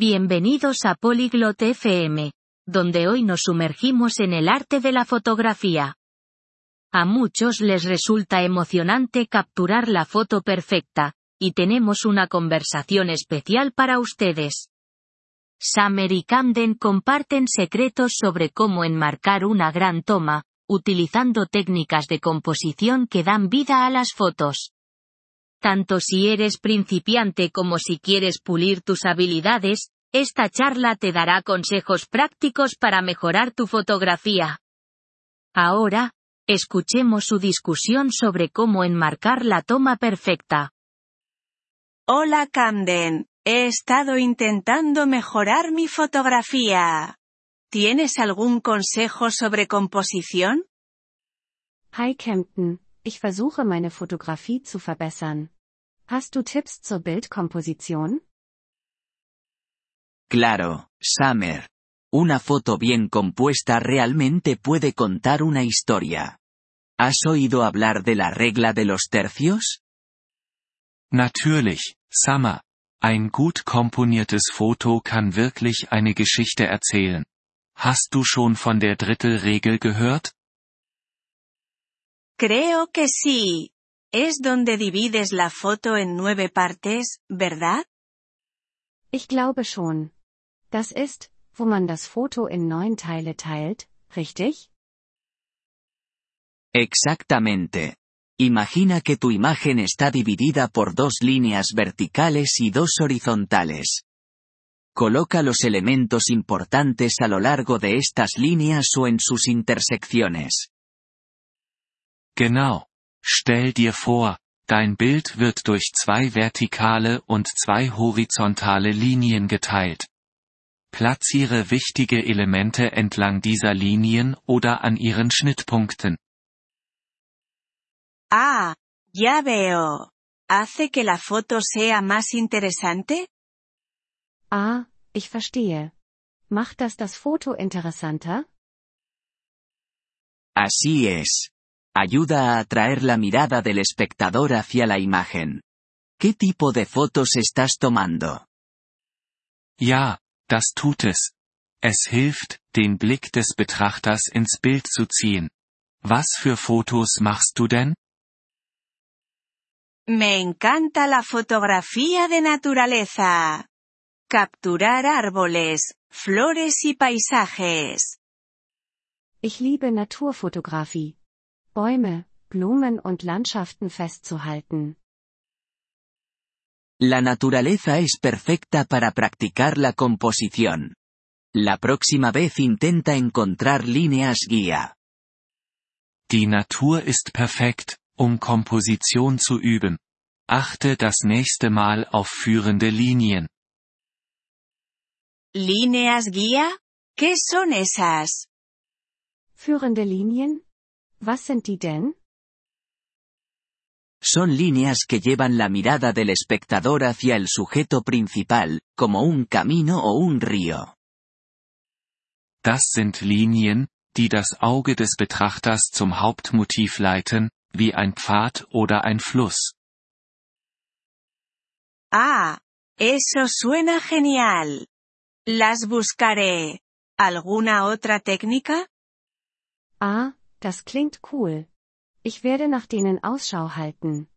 Bienvenidos a Polyglot FM, donde hoy nos sumergimos en el arte de la fotografía. A muchos les resulta emocionante capturar la foto perfecta, y tenemos una conversación especial para ustedes. Summer y Camden comparten secretos sobre cómo enmarcar una gran toma, utilizando técnicas de composición que dan vida a las fotos. Tanto si eres principiante como si quieres pulir tus habilidades, esta charla te dará consejos prácticos para mejorar tu fotografía. Ahora, escuchemos su discusión sobre cómo enmarcar la toma perfecta. Hola Camden, he estado intentando mejorar mi fotografía. ¿Tienes algún consejo sobre composición? Hi Camden, ich versuche meine Fotografie zu verbessern. Hast du Tipps zur Bildkomposition? Claro, Summer. Una foto bien compuesta realmente puede contar una historia. ¿Has oído hablar de la regla de los tercios? Natürlich, Summer. Ein gut komponiertes Foto kann wirklich eine Geschichte erzählen. Hast du schon von der Drittelregel gehört? Creo que sí. Es donde divides la foto en nueve partes, ¿verdad? Ich glaube schon. Das ist, wo man das Foto in neun Teile teilt, richtig? Exactamente. Imagina que tu imagen está dividida por dos líneas verticales y dos horizontales. Coloca los elementos importantes a lo largo de estas líneas o en sus intersecciones. Genau. Stell dir vor, dein Bild wird durch zwei vertikale und zwei horizontale Linien geteilt. Platziere wichtige Elemente entlang dieser Linien oder an ihren Schnittpunkten. Ah, ya veo. ¿Hace que la foto sea más interesante? Ah, ich verstehe. Macht das das Foto interessanter? Así es ayuda a atraer la mirada del espectador hacia la imagen. ¿Qué tipo de fotos estás tomando? Ja, das tut es. Es hilft, den Blick des Betrachters ins Bild zu ziehen. Was für Fotos machst du denn? Me encanta la fotografía de naturaleza. Capturar árboles, flores y paisajes. Ich liebe Naturfotografie. Bäume, Blumen und Landschaften festzuhalten. La naturaleza es perfecta para practicar la composición. La próxima vez intenta encontrar líneas guía. Die Natur ist perfekt, um Komposition zu üben. Achte das nächste Mal auf führende Linien. ¿Líneas guía? ¿Qué son esas? Führende Linien? Was sind die denn? Son líneas que llevan la mirada del espectador hacia el sujeto principal, como un camino o un río. Das sind Linien, die das Auge des Betrachters zum Hauptmotiv leiten, wie ein Pfad oder ein Fluss. Ah, eso suena genial. Las buscaré. ¿Alguna otra técnica? Ah, Das klingt cool. Ich werde nach denen Ausschau halten.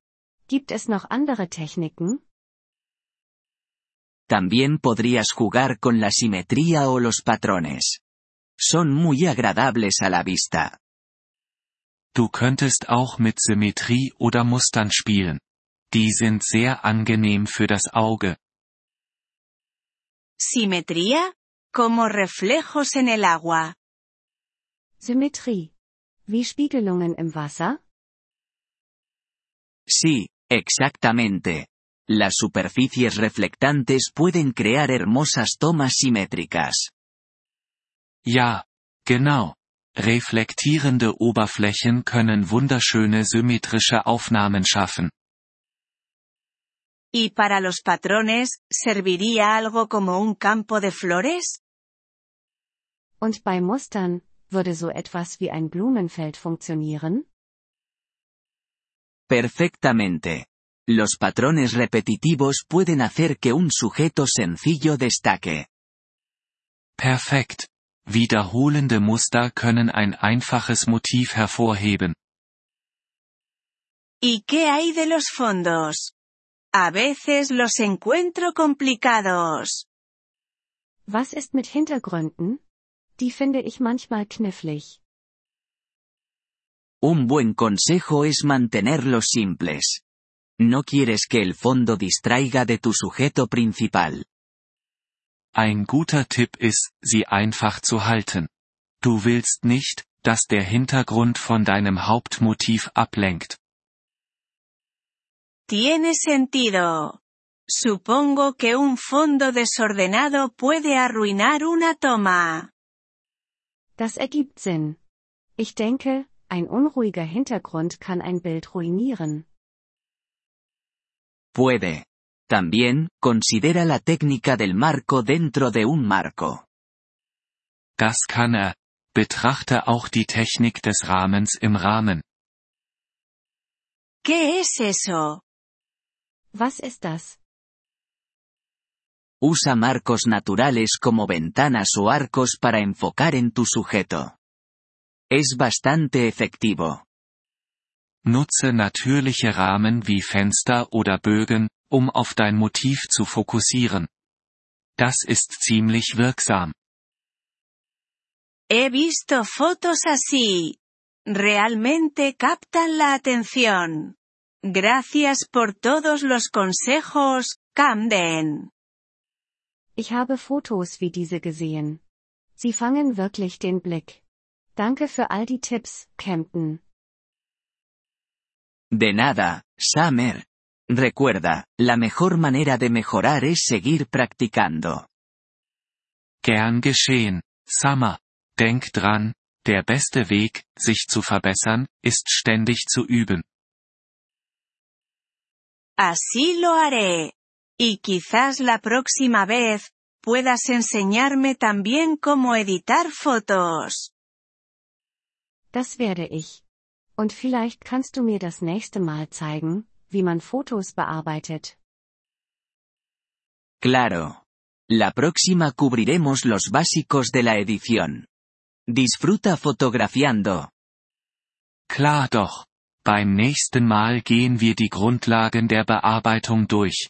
Gibt es noch andere Techniken? También podrías jugar con la simetría o los patrones. Son muy agradables a la vista. Du könntest auch mit Symmetrie oder Mustern spielen. Die sind sehr angenehm für das Auge. Simetría? Como reflejos en el agua. Symmetrie. Wie Spiegelungen im Wasser? Sí, exactamente. Las superficies reflectantes pueden crear hermosas tomas simétricas. Ja, genau. Reflektierende Oberflächen können wunderschöne symmetrische Aufnahmen schaffen. ¿Y para los patrones, serviría algo como un campo de flores? Und bei Mustern, würde so etwas wie ein Blumenfeld funktionieren? Perfectamente. los patrones repetitivos pueden hacer que un sujeto sencillo destaque. Perfekt. Wiederholende Muster können ein einfaches Motiv hervorheben. ¿Y qué hay de los fondos? A veces los encuentro complicados. Was ist mit Hintergründen? Die finde ich manchmal knifflig. Un buen consejo es mantenerlos simples. No quieres que el fondo distraiga de tu sujeto principal. Ein guter Tipp ist, sie einfach zu halten. Du willst nicht, dass der Hintergrund von deinem Hauptmotiv ablenkt. Tiene sentido. Supongo que un fondo desordenado puede arruinar una toma. Das ergibt Sinn. Ich denke, ein unruhiger Hintergrund kann ein Bild ruinieren. Puede. También, considera la técnica del marco dentro de un marco. Das kann er. Betrachte auch die Technik des Rahmens im Rahmen. ¿Qué es eso? Was ist das? Usa marcos naturales como ventanas o arcos para enfocar en tu sujeto. Es bastante efectivo. Nutze natürliche Rahmen wie Fenster oder Bögen, um auf dein Motiv zu fokussieren. Das ist ziemlich wirksam. He visto fotos así. Realmente captan la atención. Gracias por todos los consejos, Camden. Ich habe Fotos wie diese gesehen. Sie fangen wirklich den Blick. Danke für all die Tipps, Camden. De nada, Summer. Recuerda, la mejor manera de mejorar es seguir practicando. Gern geschehen, Summer. Denk dran, der beste Weg, sich zu verbessern, ist ständig zu üben. Así lo haré. Y quizás la próxima vez, puedas enseñarme también cómo editar fotos. Das werde ich. Und vielleicht kannst du mir das nächste Mal zeigen, wie man Fotos bearbeitet. Claro. La próxima cubriremos los básicos de la edición. Disfruta fotografiando. Klar doch. Beim nächsten Mal gehen wir die Grundlagen der Bearbeitung durch.